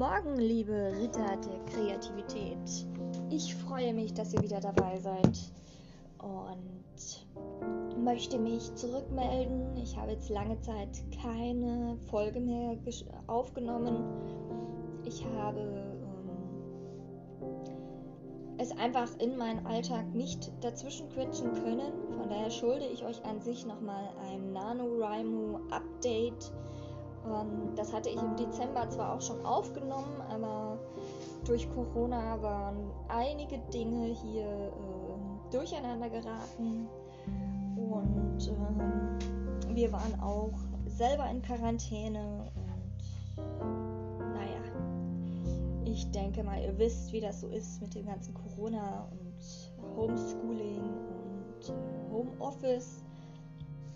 Morgen, liebe Ritter der Kreativität. Ich freue mich, dass ihr wieder dabei seid und möchte mich zurückmelden. Ich habe jetzt lange Zeit keine Folge mehr aufgenommen. Ich habe ähm, es einfach in meinen Alltag nicht dazwischen quetschen können. Von daher schulde ich euch an sich nochmal ein NaNoWriMo-Update ähm, das hatte ich im Dezember zwar auch schon aufgenommen, aber durch Corona waren einige Dinge hier äh, durcheinander geraten. Und äh, wir waren auch selber in Quarantäne und naja, ich denke mal, ihr wisst, wie das so ist mit dem ganzen Corona und Homeschooling und äh, Homeoffice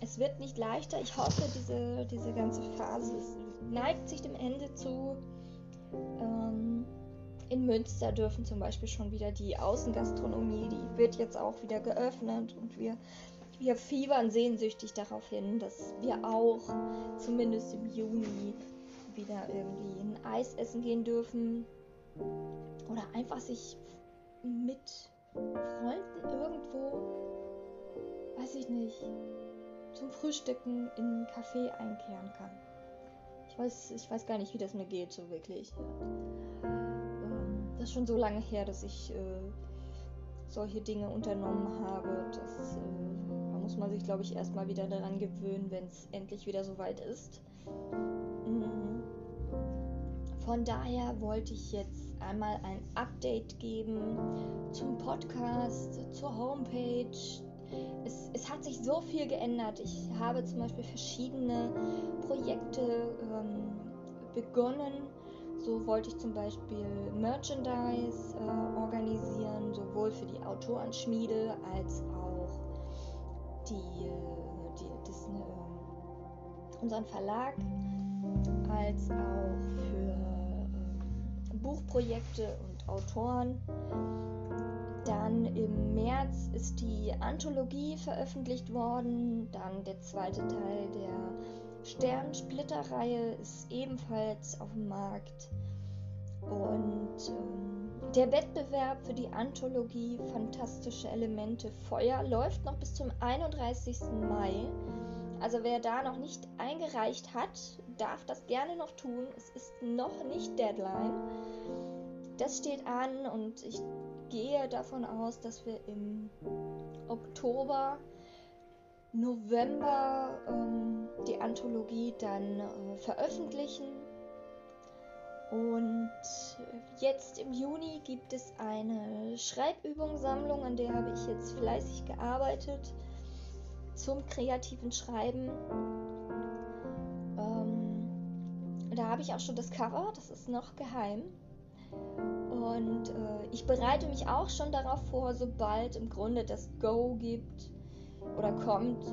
es wird nicht leichter. Ich hoffe, diese, diese ganze Phase neigt sich dem Ende zu. Ähm, in Münster dürfen zum Beispiel schon wieder die Außengastronomie, die wird jetzt auch wieder geöffnet und wir, wir fiebern sehnsüchtig darauf hin, dass wir auch zumindest im Juni wieder irgendwie ein Eis essen gehen dürfen oder einfach sich mit Freunden irgendwo, weiß ich nicht, zum Frühstücken in ein Café einkehren kann. Ich weiß, ich weiß gar nicht, wie das mir geht, so wirklich. Ähm, das ist schon so lange her, dass ich äh, solche Dinge unternommen habe. Das, äh, da muss man sich, glaube ich, erstmal wieder daran gewöhnen, wenn es endlich wieder so weit ist. Mhm. Von daher wollte ich jetzt einmal ein Update geben zum Podcast, zur Homepage, es, es hat sich so viel geändert. Ich habe zum Beispiel verschiedene Projekte ähm, begonnen. So wollte ich zum Beispiel Merchandise äh, organisieren, sowohl für die Autorenschmiede als auch die, äh, die das, äh, unseren Verlag, als auch für äh, Buchprojekte und Autoren. Dann im März ist die Anthologie veröffentlicht worden. Dann der zweite Teil der Sternsplitter-Reihe ist ebenfalls auf dem Markt. Und ähm, der Wettbewerb für die Anthologie Fantastische Elemente Feuer läuft noch bis zum 31. Mai. Also wer da noch nicht eingereicht hat, darf das gerne noch tun. Es ist noch nicht Deadline. Das steht an und ich gehe davon aus, dass wir im Oktober, November ähm, die Anthologie dann äh, veröffentlichen. Und jetzt im Juni gibt es eine Schreibübungssammlung, an der habe ich jetzt fleißig gearbeitet zum kreativen Schreiben. Ähm, da habe ich auch schon das Cover, das ist noch geheim. Und äh, ich bereite mich auch schon darauf vor, sobald im Grunde das Go gibt oder kommt,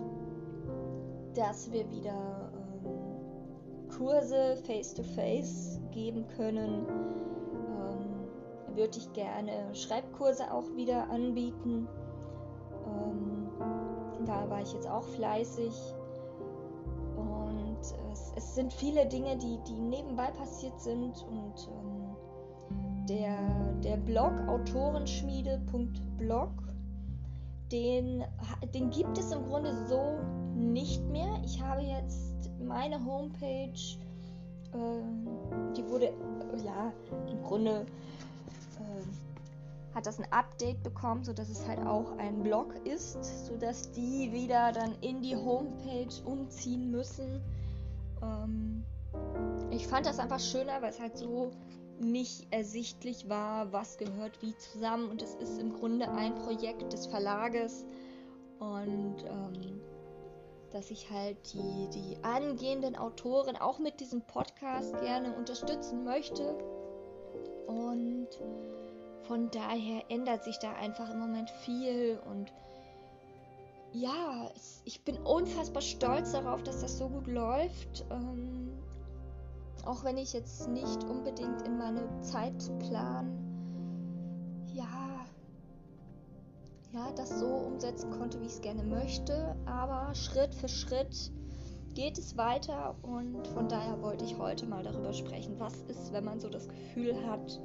dass wir wieder ähm, Kurse face-to-face -face geben können. Ähm, würde ich gerne Schreibkurse auch wieder anbieten. Ähm, da war ich jetzt auch fleißig. Und es, es, sind viele Dinge, die, die nebenbei passiert sind und ähm, der, der Blog autorenschmiede.blog, den, den gibt es im Grunde so nicht mehr. Ich habe jetzt meine Homepage, äh, die wurde, äh, ja, im Grunde äh, hat das ein Update bekommen, sodass es halt auch ein Blog ist, sodass die wieder dann in die Homepage umziehen müssen. Ähm, ich fand das einfach schöner, weil es halt so nicht ersichtlich war, was gehört wie zusammen. Und es ist im Grunde ein Projekt des Verlages. Und ähm, dass ich halt die, die angehenden Autoren auch mit diesem Podcast gerne unterstützen möchte. Und von daher ändert sich da einfach im Moment viel. Und ja, ich bin unfassbar stolz darauf, dass das so gut läuft. Ähm, auch wenn ich jetzt nicht unbedingt in meine Zeitplan, ja, ja, das so umsetzen konnte, wie ich es gerne möchte. Aber Schritt für Schritt geht es weiter und von daher wollte ich heute mal darüber sprechen, was ist, wenn man so das Gefühl hat,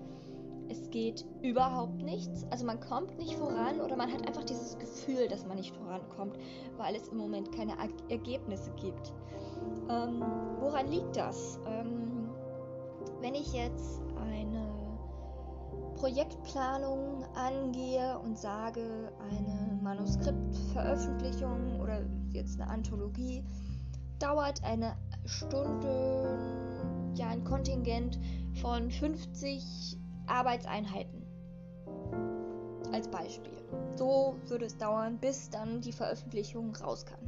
es geht überhaupt nichts. Also man kommt nicht voran oder man hat einfach dieses Gefühl, dass man nicht vorankommt, weil es im Moment keine Ergebnisse gibt. Ähm, woran liegt das? Ähm, wenn ich jetzt eine Projektplanung angehe und sage, eine Manuskriptveröffentlichung oder jetzt eine Anthologie dauert eine Stunde, ja, ein Kontingent von 50 Arbeitseinheiten. Als Beispiel. So würde es dauern, bis dann die Veröffentlichung raus kann.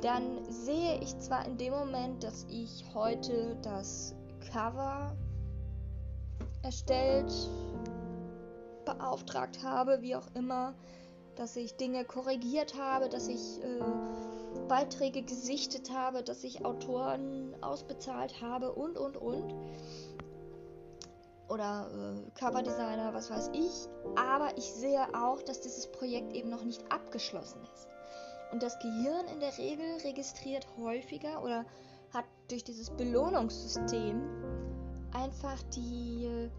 Dann sehe ich zwar in dem Moment, dass ich heute das Cover erstellt, beauftragt habe, wie auch immer, dass ich Dinge korrigiert habe, dass ich äh, Beiträge gesichtet habe, dass ich Autoren ausbezahlt habe und und und. Oder äh, Coverdesigner, was weiß ich. Aber ich sehe auch, dass dieses Projekt eben noch nicht abgeschlossen ist. Und das Gehirn in der Regel registriert häufiger oder hat durch dieses Belohnungssystem einfach die,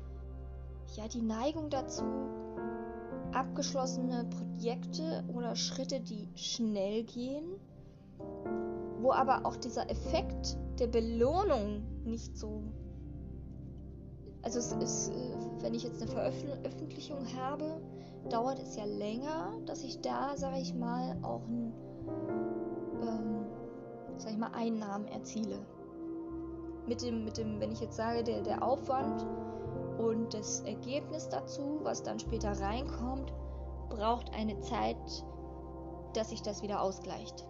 ja, die Neigung dazu, abgeschlossene Projekte oder Schritte, die schnell gehen, wo aber auch dieser Effekt der Belohnung nicht so. Also es ist, äh, wenn ich jetzt eine Veröffentlichung habe, dauert es ja länger, dass ich da, sage ich mal, auch ein, ähm, sag ich mal, Einnahmen erziele. Mit dem, mit dem, wenn ich jetzt sage, der, der Aufwand und das Ergebnis dazu, was dann später reinkommt, braucht eine Zeit, dass sich das wieder ausgleicht.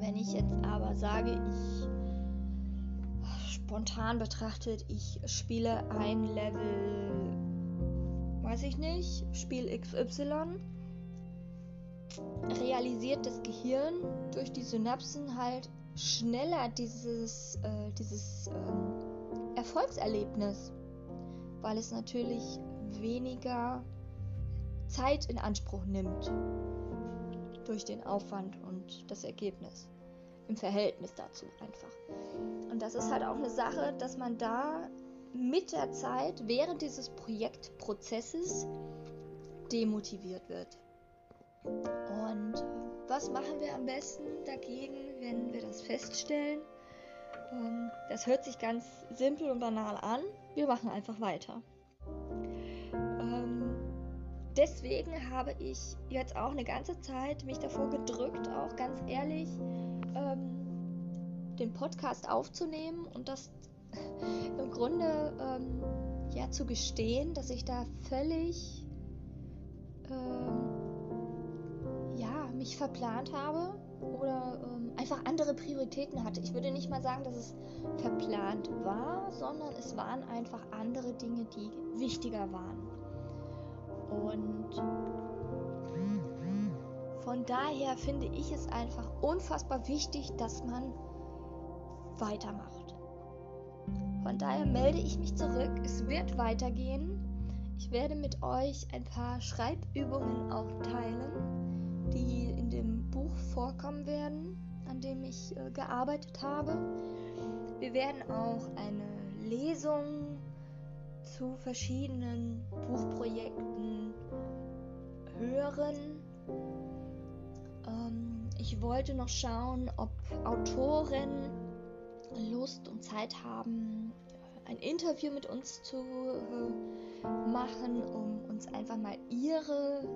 Wenn ich jetzt aber sage, ich spontan betrachtet, ich spiele ein Level, weiß ich nicht, Spiel XY, realisiert das Gehirn durch die Synapsen halt schneller dieses, äh, dieses äh, Erfolgserlebnis, weil es natürlich weniger Zeit in Anspruch nimmt durch den Aufwand und das Ergebnis im Verhältnis dazu einfach. Und das ist halt auch eine Sache, dass man da mit der Zeit während dieses Projektprozesses demotiviert wird. Und was machen wir am besten dagegen, wenn wir das feststellen? Ähm, das hört sich ganz simpel und banal an. Wir machen einfach weiter. Ähm, deswegen habe ich jetzt auch eine ganze Zeit mich davor gedrückt, auch ganz ehrlich, ähm, den Podcast aufzunehmen und das im Grunde ähm, ja zu gestehen, dass ich da völlig ähm, ja mich verplant habe oder ähm, einfach andere Prioritäten hatte. Ich würde nicht mal sagen, dass es verplant war, sondern es waren einfach andere Dinge, die wichtiger waren. Und von daher finde ich es einfach unfassbar wichtig, dass man weitermacht. Von daher melde ich mich zurück. Es wird weitergehen. Ich werde mit euch ein paar Schreibübungen auch teilen, die in dem Buch vorkommen werden, an dem ich äh, gearbeitet habe. Wir werden auch eine Lesung zu verschiedenen Buchprojekten hören. Ich wollte noch schauen, ob Autoren Lust und Zeit haben, ein Interview mit uns zu äh, machen, um uns einfach mal ihre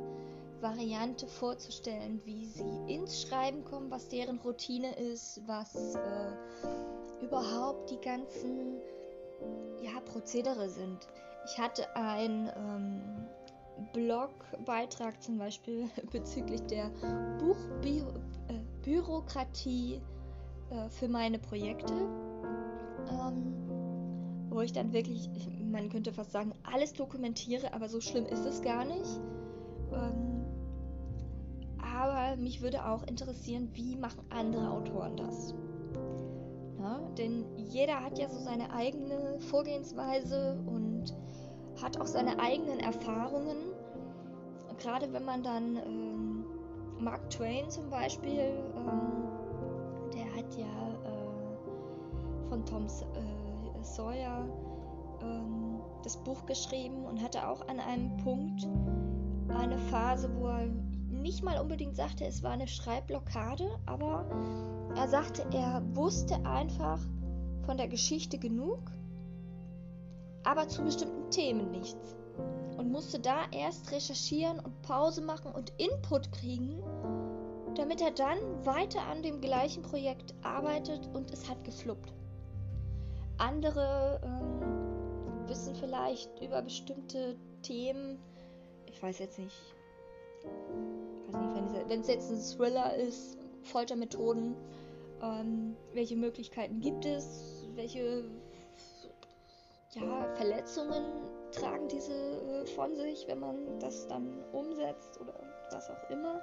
Variante vorzustellen, wie sie ins Schreiben kommen, was deren Routine ist, was äh, überhaupt die ganzen ja, Prozedere sind. Ich hatte einen ähm, Blogbeitrag zum Beispiel bezüglich der Buchbürokratie äh, für meine Projekte, ähm, wo ich dann wirklich, man könnte fast sagen, alles dokumentiere, aber so schlimm ist es gar nicht. Ähm, aber mich würde auch interessieren, wie machen andere Autoren das? Ja, denn jeder hat ja so seine eigene Vorgehensweise und hat auch seine eigenen Erfahrungen. Gerade wenn man dann ähm, Mark Twain zum Beispiel, ähm, von Tom äh, Sawyer ähm, das Buch geschrieben und hatte auch an einem Punkt eine Phase, wo er nicht mal unbedingt sagte, es war eine Schreibblockade, aber er sagte, er wusste einfach von der Geschichte genug, aber zu bestimmten Themen nichts. Und musste da erst recherchieren und Pause machen und Input kriegen, damit er dann weiter an dem gleichen Projekt arbeitet und es hat gefluppt. Andere ähm, wissen vielleicht über bestimmte Themen, ich weiß jetzt nicht, wenn es jetzt ein Thriller ist, Foltermethoden, ähm, welche Möglichkeiten gibt es, welche ja, Verletzungen tragen diese äh, von sich, wenn man das dann umsetzt oder was auch immer.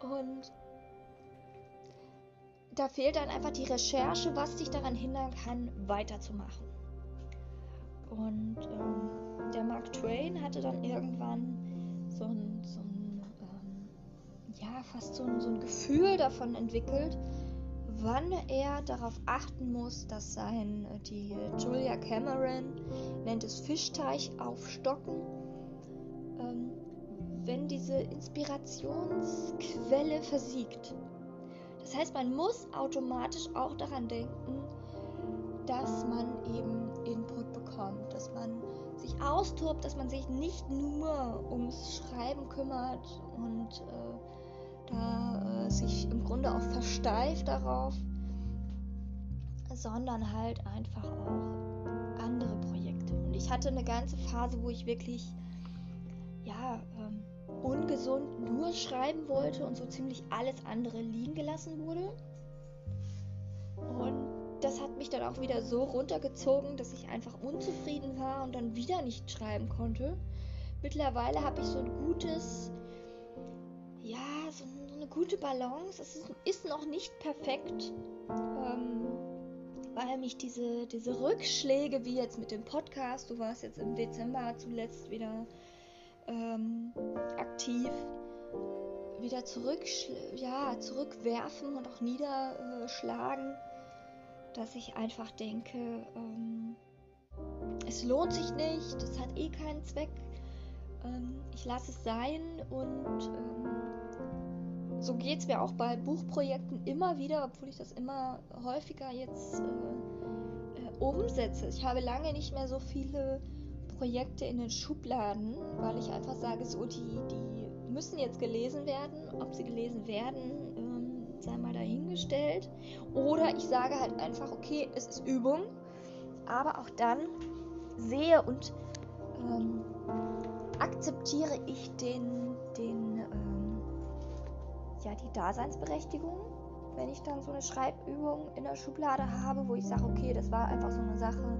Und da fehlt dann einfach die Recherche, was dich daran hindern kann, weiterzumachen. Und ähm, der Mark Twain hatte dann irgendwann so ein, so ein ähm, ja, fast so ein, so ein Gefühl davon entwickelt, wann er darauf achten muss, dass sein, äh, die Julia Cameron nennt es Fischteich aufstocken, ähm, wenn diese Inspirationsquelle versiegt. Das heißt, man muss automatisch auch daran denken, dass man eben Input bekommt, dass man sich austobt, dass man sich nicht nur ums Schreiben kümmert und äh, da sich im Grunde auch versteift darauf, sondern halt einfach auch andere Projekte. Und ich hatte eine ganze Phase, wo ich wirklich ja ähm, ungesund nur schreiben wollte und so ziemlich alles andere liegen gelassen wurde. Und das hat mich dann auch wieder so runtergezogen, dass ich einfach unzufrieden war und dann wieder nicht schreiben konnte. Mittlerweile habe ich so ein gutes, ja, so, eine gute Balance. Es ist, ist noch nicht perfekt, ähm, weil mich diese, diese Rückschläge, wie jetzt mit dem Podcast, du warst jetzt im Dezember zuletzt wieder ähm, aktiv, wieder zurück, ja, zurückwerfen und auch niederschlagen dass ich einfach denke, ähm, es lohnt sich nicht, es hat eh keinen Zweck, ähm, ich lasse es sein und ähm, so geht es mir auch bei Buchprojekten immer wieder, obwohl ich das immer häufiger jetzt äh, äh, umsetze. Ich habe lange nicht mehr so viele Projekte in den Schubladen, weil ich einfach sage, so die, die müssen jetzt gelesen werden. Ob sie gelesen werden, sei mal dahingestellt. Oder ich sage halt einfach, okay, es ist Übung, aber auch dann sehe und ähm, akzeptiere ich den, ähm, ja, die Daseinsberechtigung, wenn ich dann so eine Schreibübung in der Schublade habe, wo ich sage, okay, das war einfach so eine Sache,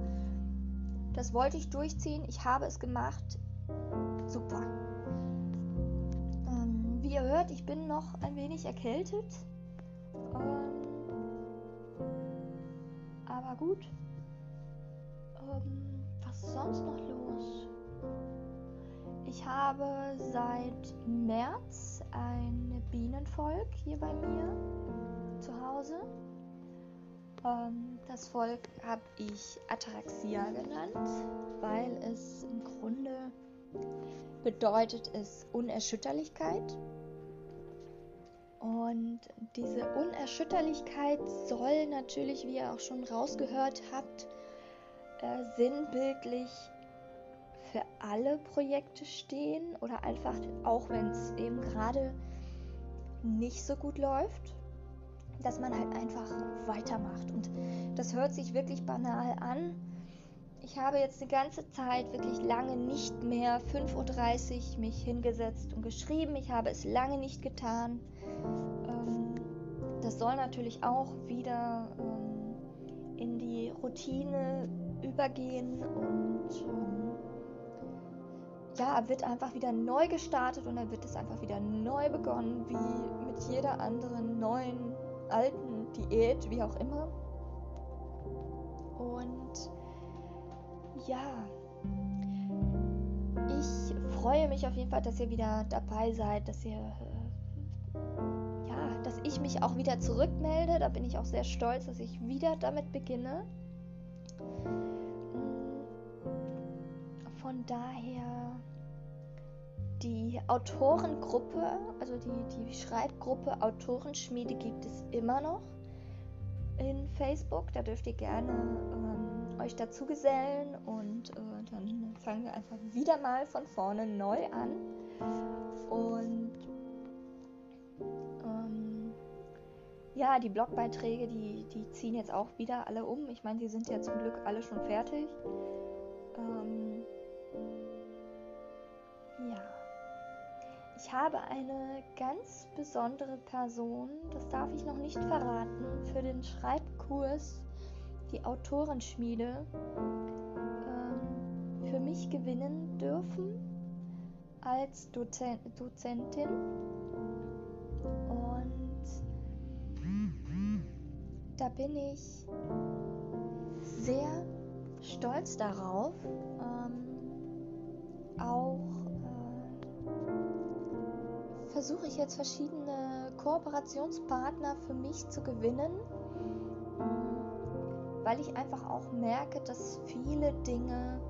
das wollte ich durchziehen, ich habe es gemacht, super. Ähm, wie ihr hört, ich bin noch ein wenig erkältet. Ähm, aber gut. Ähm, was ist sonst noch los? Ich habe seit März ein Bienenvolk hier bei mir zu Hause. Ähm, das Volk habe ich Ataraxia genannt, weil es im Grunde bedeutet es Unerschütterlichkeit. Und diese Unerschütterlichkeit soll natürlich, wie ihr auch schon rausgehört habt, äh, sinnbildlich für alle Projekte stehen oder einfach auch wenn es eben gerade nicht so gut läuft, dass man halt einfach weitermacht. Und das hört sich wirklich banal an. Ich habe jetzt die ganze Zeit wirklich lange nicht mehr 5.30 Uhr mich hingesetzt und geschrieben. Ich habe es lange nicht getan. Ähm, das soll natürlich auch wieder ähm, in die Routine übergehen und ja, wird einfach wieder neu gestartet und dann wird es einfach wieder neu begonnen, wie mit jeder anderen neuen, alten Diät, wie auch immer. Und ja, ich freue mich auf jeden Fall, dass ihr wieder dabei seid, dass ihr dass ich mich auch wieder zurückmelde. Da bin ich auch sehr stolz, dass ich wieder damit beginne. Von daher die Autorengruppe, also die, die Schreibgruppe Autorenschmiede gibt es immer noch in Facebook. Da dürft ihr gerne ähm, euch dazu gesellen und äh, dann fangen wir einfach wieder mal von vorne neu an. Und ähm, ja, die Blogbeiträge, die, die ziehen jetzt auch wieder alle um. Ich meine, die sind ja zum Glück alle schon fertig. Ähm, ja. Ich habe eine ganz besondere Person, das darf ich noch nicht verraten, für den Schreibkurs, die Autorenschmiede, ähm, für mich gewinnen dürfen als Dozen Dozentin. Und da bin ich sehr stolz darauf, ähm, auch versuche ich jetzt verschiedene Kooperationspartner für mich zu gewinnen, weil ich einfach auch merke, dass viele Dinge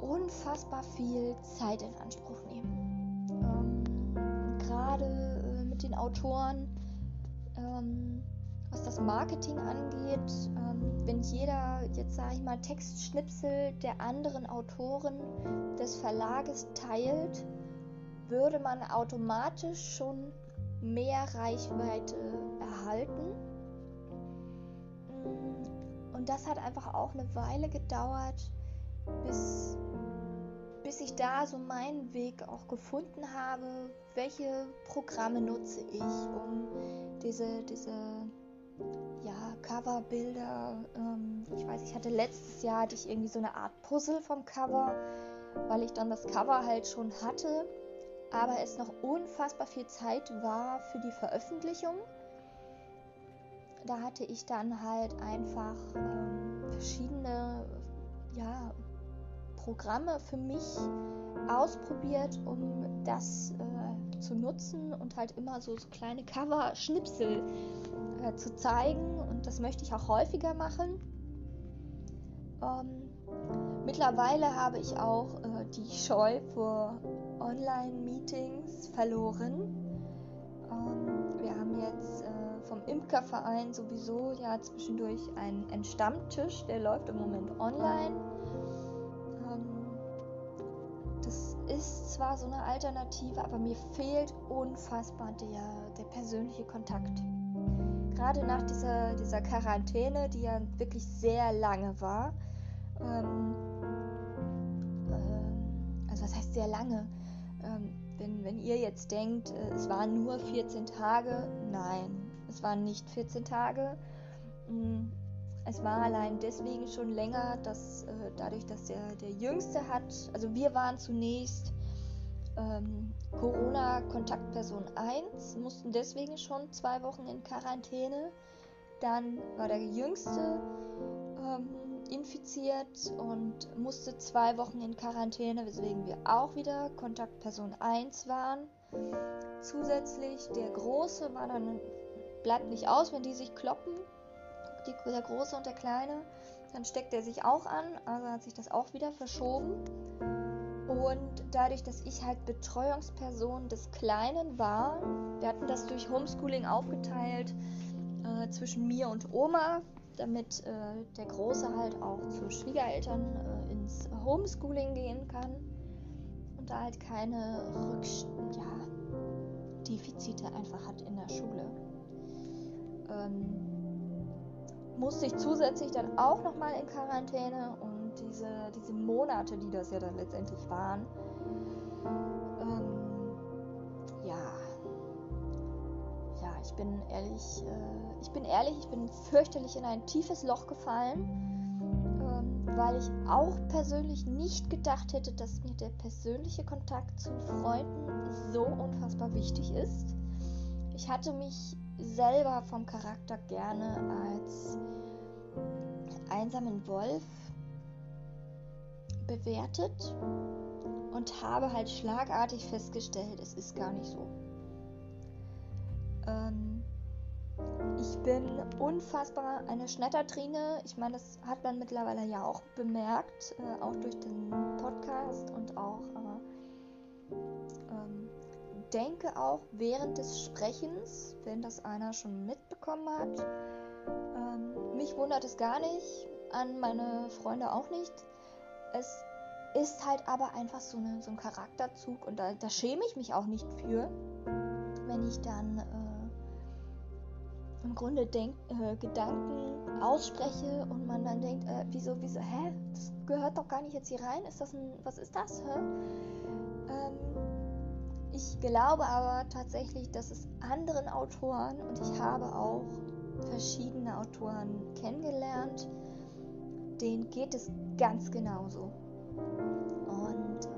unfassbar viel Zeit in Anspruch nehmen. Ähm, Gerade äh, mit den Autoren, ähm, was das Marketing angeht, ähm, wenn jeder jetzt sage ich mal Textschnipsel der anderen Autoren des Verlages teilt, würde man automatisch schon mehr Reichweite erhalten. Und das hat einfach auch eine Weile gedauert, bis, bis ich da so meinen Weg auch gefunden habe. Welche Programme nutze ich, um diese, diese ja, Coverbilder. Ähm, ich weiß, ich hatte letztes Jahr hatte ich irgendwie so eine Art Puzzle vom Cover, weil ich dann das Cover halt schon hatte aber es noch unfassbar viel Zeit war für die Veröffentlichung. Da hatte ich dann halt einfach ähm, verschiedene ja, Programme für mich ausprobiert, um das äh, zu nutzen und halt immer so, so kleine Cover-Schnipsel äh, zu zeigen. Und das möchte ich auch häufiger machen. Ähm, mittlerweile habe ich auch äh, die Scheu vor Online-Meetings verloren. Ähm, wir haben jetzt äh, vom Imkerverein sowieso ja zwischendurch einen, einen, Stammtisch, der läuft im Moment online. Ähm, das ist zwar so eine Alternative, aber mir fehlt unfassbar der, der persönliche Kontakt. Gerade nach dieser, dieser Quarantäne, die ja wirklich sehr lange war. Ähm, äh, also was heißt sehr lange? Wenn, wenn ihr jetzt denkt, äh, es waren nur 14 Tage, nein, es waren nicht 14 Tage. Mm, es war allein deswegen schon länger, dass äh, dadurch, dass der, der Jüngste hat, also wir waren zunächst ähm, Corona-Kontaktperson 1, mussten deswegen schon zwei Wochen in Quarantäne. Dann war der Jüngste ähm, infiziert und musste zwei Wochen in Quarantäne, weswegen wir auch wieder Kontaktperson 1 waren. Zusätzlich der Große war dann, bleibt nicht aus, wenn die sich kloppen, die, der Große und der Kleine, dann steckt er sich auch an, also hat sich das auch wieder verschoben. Und dadurch, dass ich halt Betreuungsperson des Kleinen war, wir hatten das durch Homeschooling aufgeteilt äh, zwischen mir und Oma, damit äh, der Große halt auch zu Schwiegereltern äh, ins Homeschooling gehen kann und da halt keine Rückst ja, Defizite einfach hat in der Schule. Ähm, musste ich zusätzlich dann auch nochmal in Quarantäne und diese, diese Monate, die das ja dann letztendlich waren, ich bin ehrlich, äh, ich bin ehrlich, ich bin fürchterlich in ein tiefes Loch gefallen, ähm, weil ich auch persönlich nicht gedacht hätte, dass mir der persönliche Kontakt zu Freunden so unfassbar wichtig ist. Ich hatte mich selber vom Charakter gerne als einsamen Wolf bewertet und habe halt schlagartig festgestellt, es ist gar nicht so. Ähm, ich bin unfassbar eine Schnettertrine. Ich meine, das hat man mittlerweile ja auch bemerkt, äh, auch durch den Podcast und auch äh, ähm, denke auch während des Sprechens, wenn das einer schon mitbekommen hat. Ähm, mich wundert es gar nicht, an meine Freunde auch nicht. Es ist halt aber einfach so, eine, so ein Charakterzug und da, da, schäme ich mich auch nicht für, wenn ich dann äh, im Grunde denk, äh, Gedanken ausspreche und man dann denkt, äh, wieso, wieso, hä, das gehört doch gar nicht jetzt hier rein, ist das ein, was ist das, hä? Ähm, ich glaube aber tatsächlich, dass es anderen Autoren und ich habe auch verschiedene Autoren kennengelernt, denen geht es ganz genauso. Und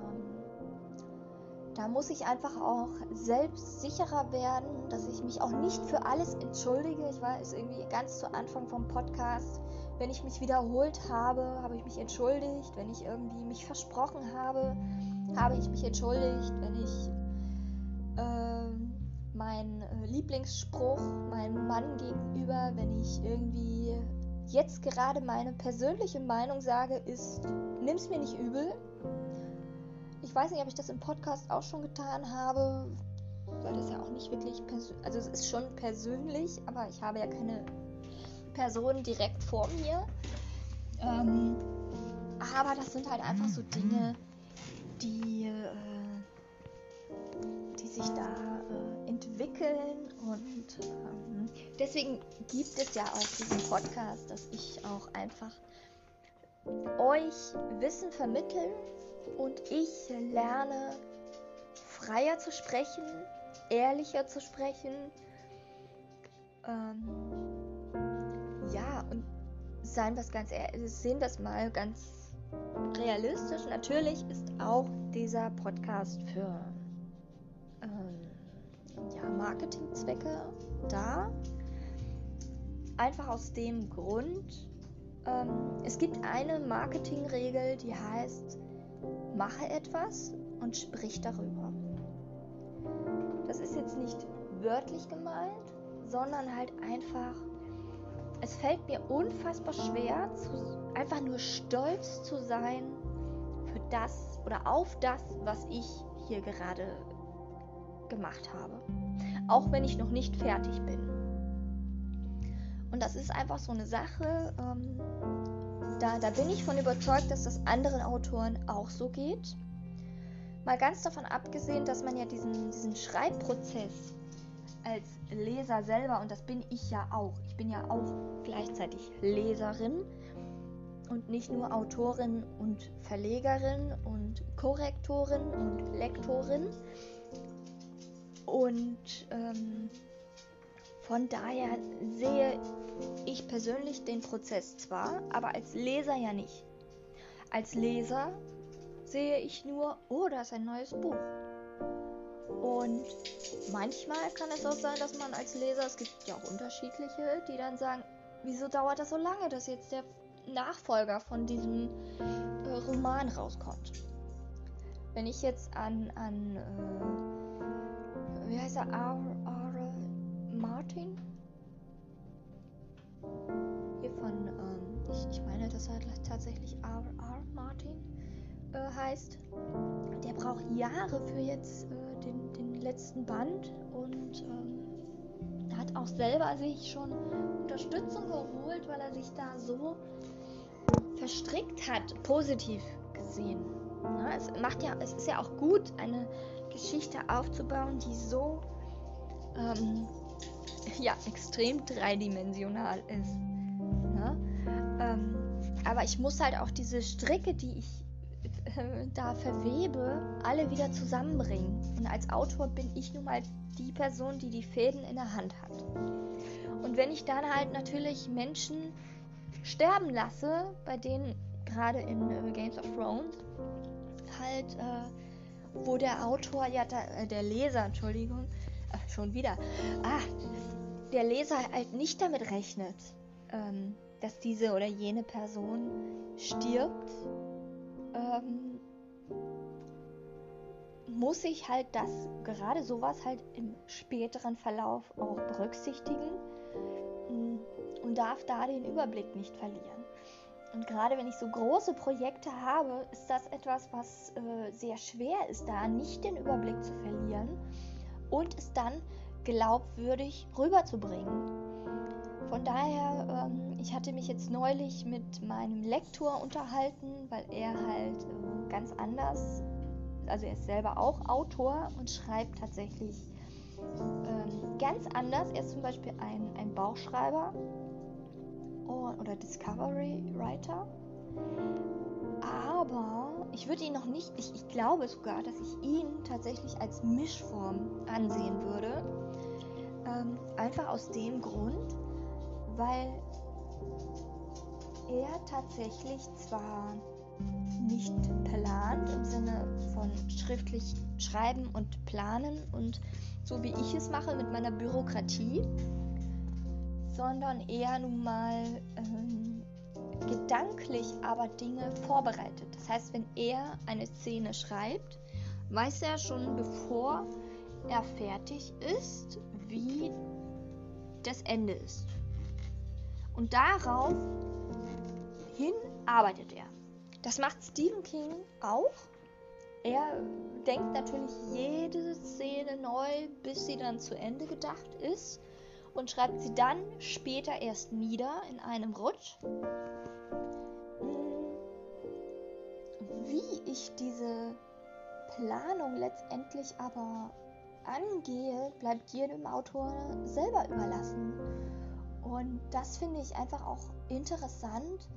da muss ich einfach auch selbst sicherer werden, dass ich mich auch nicht für alles entschuldige. Ich war es irgendwie ganz zu Anfang vom Podcast. Wenn ich mich wiederholt habe, habe ich mich entschuldigt. Wenn ich irgendwie mich versprochen habe, habe ich mich entschuldigt. Wenn ich äh, mein Lieblingsspruch meinem Mann gegenüber, wenn ich irgendwie jetzt gerade meine persönliche Meinung sage, ist, nimm's mir nicht übel. Ich weiß nicht, ob ich das im Podcast auch schon getan habe, weil das ja auch nicht wirklich persönlich, also es ist schon persönlich, aber ich habe ja keine Person direkt vor mir. Ähm, aber das sind halt einfach so Dinge, die, äh, die sich da äh, entwickeln und ähm, deswegen gibt es ja auch diesen Podcast, dass ich auch einfach euch Wissen vermitteln und ich lerne freier zu sprechen, ehrlicher zu sprechen. Ähm, ja, und seien wir ganz ehrlich, sehen wir es mal ganz realistisch. Natürlich ist auch dieser Podcast für ähm, ja, Marketingzwecke da. Einfach aus dem Grund, ähm, es gibt eine Marketingregel, die heißt, mache etwas und sprich darüber. Das ist jetzt nicht wörtlich gemeint, sondern halt einfach, es fällt mir unfassbar schwer, zu, einfach nur stolz zu sein für das oder auf das, was ich hier gerade gemacht habe. Auch wenn ich noch nicht fertig bin. Und das ist einfach so eine Sache, ähm, da, da bin ich von überzeugt, dass das anderen Autoren auch so geht. Mal ganz davon abgesehen, dass man ja diesen, diesen Schreibprozess als Leser selber, und das bin ich ja auch, ich bin ja auch gleichzeitig Leserin und nicht nur Autorin und Verlegerin und Korrektorin und Lektorin. Und ähm, von daher sehe ich persönlich den Prozess zwar, aber als Leser ja nicht. Als Leser sehe ich nur, oh, da ist ein neues Buch. Und manchmal kann es auch sein, dass man als Leser, es gibt ja auch unterschiedliche, die dann sagen, wieso dauert das so lange, dass jetzt der Nachfolger von diesem äh, Roman rauskommt. Wenn ich jetzt an, an äh, wie heißt er, R. Martin? Hier von, ähm, ich, ich meine, dass er tatsächlich R. R. Martin äh, heißt. Der braucht Jahre für jetzt äh, den, den letzten Band und ähm, hat auch selber sich schon Unterstützung geholt, weil er sich da so verstrickt hat, positiv gesehen. Na, es macht ja, es ist ja auch gut, eine Geschichte aufzubauen, die so ähm, ja extrem dreidimensional ist. Ne? Ähm, aber ich muss halt auch diese Stricke, die ich äh, da verwebe, alle wieder zusammenbringen. Und als Autor bin ich nun mal die Person, die die Fäden in der Hand hat. Und wenn ich dann halt natürlich Menschen sterben lasse, bei denen gerade in äh, Games of Thrones halt, äh, wo der Autor, ja, da, äh, der Leser, Entschuldigung, schon wieder, ah, der Leser halt nicht damit rechnet, ähm, dass diese oder jene Person stirbt, ähm, muss ich halt das, gerade sowas halt im späteren Verlauf auch berücksichtigen mm, und darf da den Überblick nicht verlieren. Und gerade wenn ich so große Projekte habe, ist das etwas, was äh, sehr schwer ist, da nicht den Überblick zu verlieren und es dann glaubwürdig rüberzubringen. Von daher, ähm, ich hatte mich jetzt neulich mit meinem Lektor unterhalten, weil er halt äh, ganz anders, also er ist selber auch Autor und schreibt tatsächlich ähm, ganz anders. Er ist zum Beispiel ein, ein Bauchschreiber oder Discovery Writer. Aber ich würde ihn noch nicht, ich, ich glaube sogar, dass ich ihn tatsächlich als Mischform ansehen würde. Ähm, einfach aus dem Grund, weil er tatsächlich zwar nicht plant im Sinne von schriftlich schreiben und planen und so wie ich es mache mit meiner Bürokratie, sondern eher nun mal ähm, gedanklich aber Dinge vorbereitet. Das heißt, wenn er eine Szene schreibt, weiß er schon bevor er fertig ist, wie das Ende ist. Und darauf hin arbeitet er. Das macht Stephen King auch. Er denkt natürlich jede Szene neu, bis sie dann zu Ende gedacht ist und schreibt sie dann später erst nieder in einem Rutsch. Wie ich diese Planung letztendlich aber angehe, bleibt jedem Autor selber überlassen. Und das finde ich einfach auch interessant,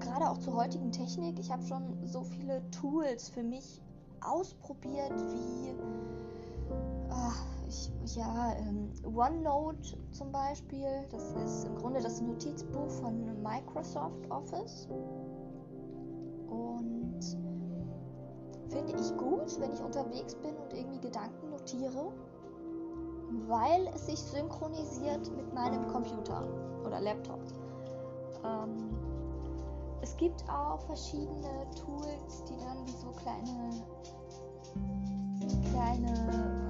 gerade auch zur heutigen Technik. Ich habe schon so viele Tools für mich ausprobiert, wie ach, ich, ja, ähm, OneNote zum Beispiel. Das ist im Grunde das Notizbuch von Microsoft Office. Und finde ich gut, wenn ich unterwegs bin und irgendwie Gedanken notiere, weil es sich synchronisiert mit meinem Computer oder Laptop. Ähm, es gibt auch verschiedene Tools, die dann wie so kleine kleine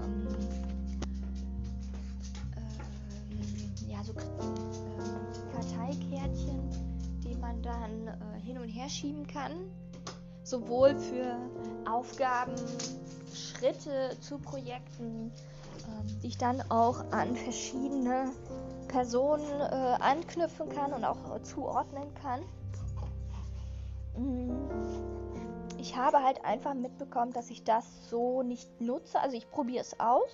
äh, hin und her schieben kann. Sowohl für Aufgaben, Schritte zu Projekten, äh, die ich dann auch an verschiedene Personen äh, anknüpfen kann und auch zuordnen kann. Mm. Ich habe halt einfach mitbekommen, dass ich das so nicht nutze. Also ich probiere es aus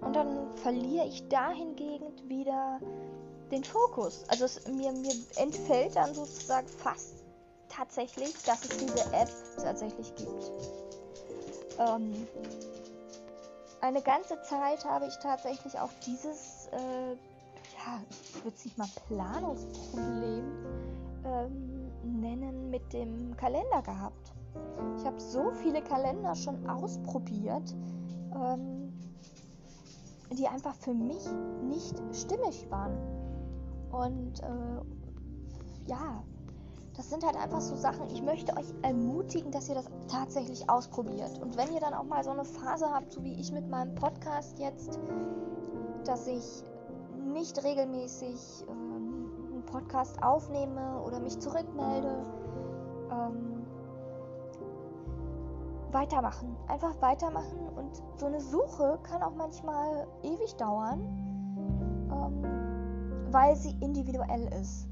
und dann verliere ich dahingegen wieder den Fokus. Also es, mir, mir entfällt dann sozusagen fast tatsächlich, dass es diese App tatsächlich gibt. Ähm, eine ganze Zeit habe ich tatsächlich auch dieses, äh, ja, ich würde es nicht mal Planungsproblem ähm, nennen, mit dem Kalender gehabt. Ich habe so viele Kalender schon ausprobiert. Ähm, die einfach für mich nicht stimmig waren. Und äh, ja, das sind halt einfach so Sachen, ich möchte euch ermutigen, dass ihr das tatsächlich ausprobiert. Und wenn ihr dann auch mal so eine Phase habt, so wie ich mit meinem Podcast jetzt, dass ich nicht regelmäßig ähm, einen Podcast aufnehme oder mich zurückmelde, ähm, weitermachen. Einfach weitermachen und so eine Suche kann auch manchmal ewig dauern, ähm, weil sie individuell ist.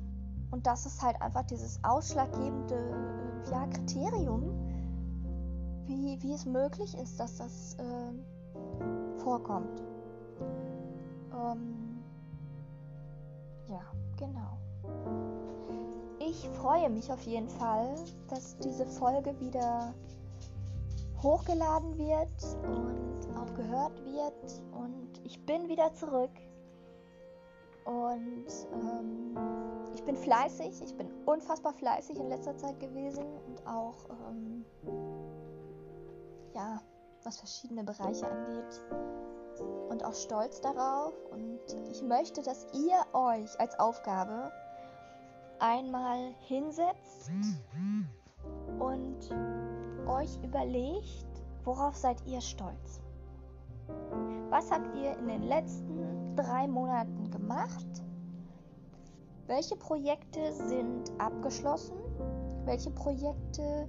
Und das ist halt einfach dieses ausschlaggebende äh, ja, Kriterium, wie, wie es möglich ist, dass das äh, vorkommt. Ähm, ja, genau. Ich freue mich auf jeden Fall, dass diese Folge wieder hochgeladen wird und auch gehört wird. Und ich bin wieder zurück. Und ähm, ich bin fleißig, ich bin unfassbar fleißig in letzter Zeit gewesen und auch, ähm, ja, was verschiedene Bereiche angeht. Und auch stolz darauf. Und ich möchte, dass ihr euch als Aufgabe einmal hinsetzt und euch überlegt, worauf seid ihr stolz? Was habt ihr in den letzten drei Monaten gemacht? Welche Projekte sind abgeschlossen? Welche Projekte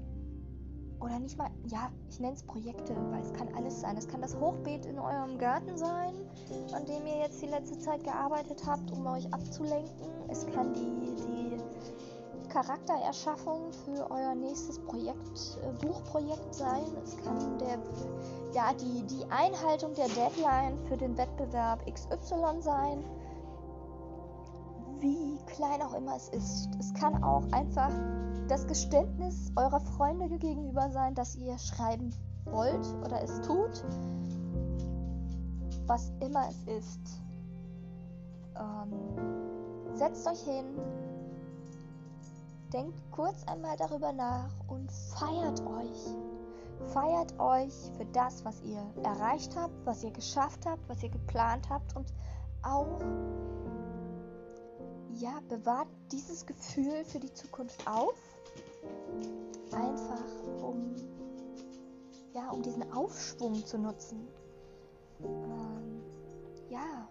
oder nicht mal, ja, ich nenne es Projekte, weil es kann alles sein. Es kann das Hochbeet in eurem Garten sein, an dem ihr jetzt die letzte Zeit gearbeitet habt, um euch abzulenken. Es kann die, die Charaktererschaffung für euer nächstes Projekt, äh, Buchprojekt sein. Es kann der, ja, die, die Einhaltung der Deadline für den Wettbewerb XY sein. Wie klein auch immer es ist. Es kann auch einfach das Geständnis eurer Freunde gegenüber sein, dass ihr schreiben wollt oder es tut. Was immer es ist. Ähm, setzt euch hin, denkt kurz einmal darüber nach und feiert euch. Feiert euch für das, was ihr erreicht habt, was ihr geschafft habt, was ihr geplant habt und auch ja, bewahrt dieses Gefühl für die Zukunft auf. Einfach um ja, um diesen Aufschwung zu nutzen. Ähm, ja.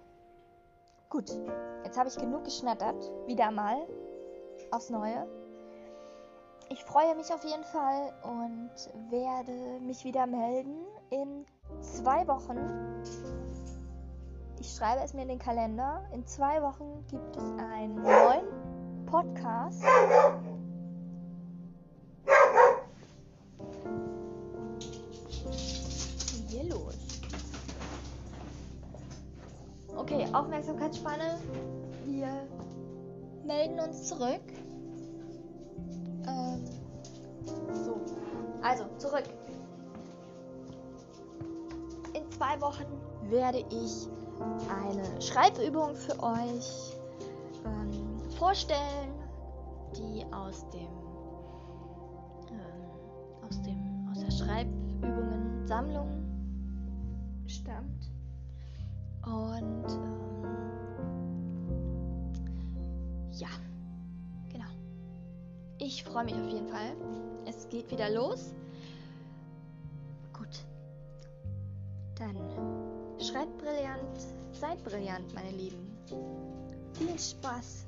Gut, jetzt habe ich genug geschnattert. Wieder mal aufs Neue. Ich freue mich auf jeden Fall und werde mich wieder melden in zwei Wochen. Ich schreibe es mir in den Kalender. In zwei Wochen gibt es einen neuen Podcast. Hier los. Okay, Aufmerksamkeitsspanne. Wir melden uns zurück. Also zurück. In zwei Wochen werde ich eine Schreibübung für euch ähm, vorstellen, die aus dem, ähm, aus dem aus der Schreibübungen Sammlung stammt und ähm, ja. Ich freue mich auf jeden Fall. Es geht wieder los. Seid brillant, meine Lieben. Viel Spaß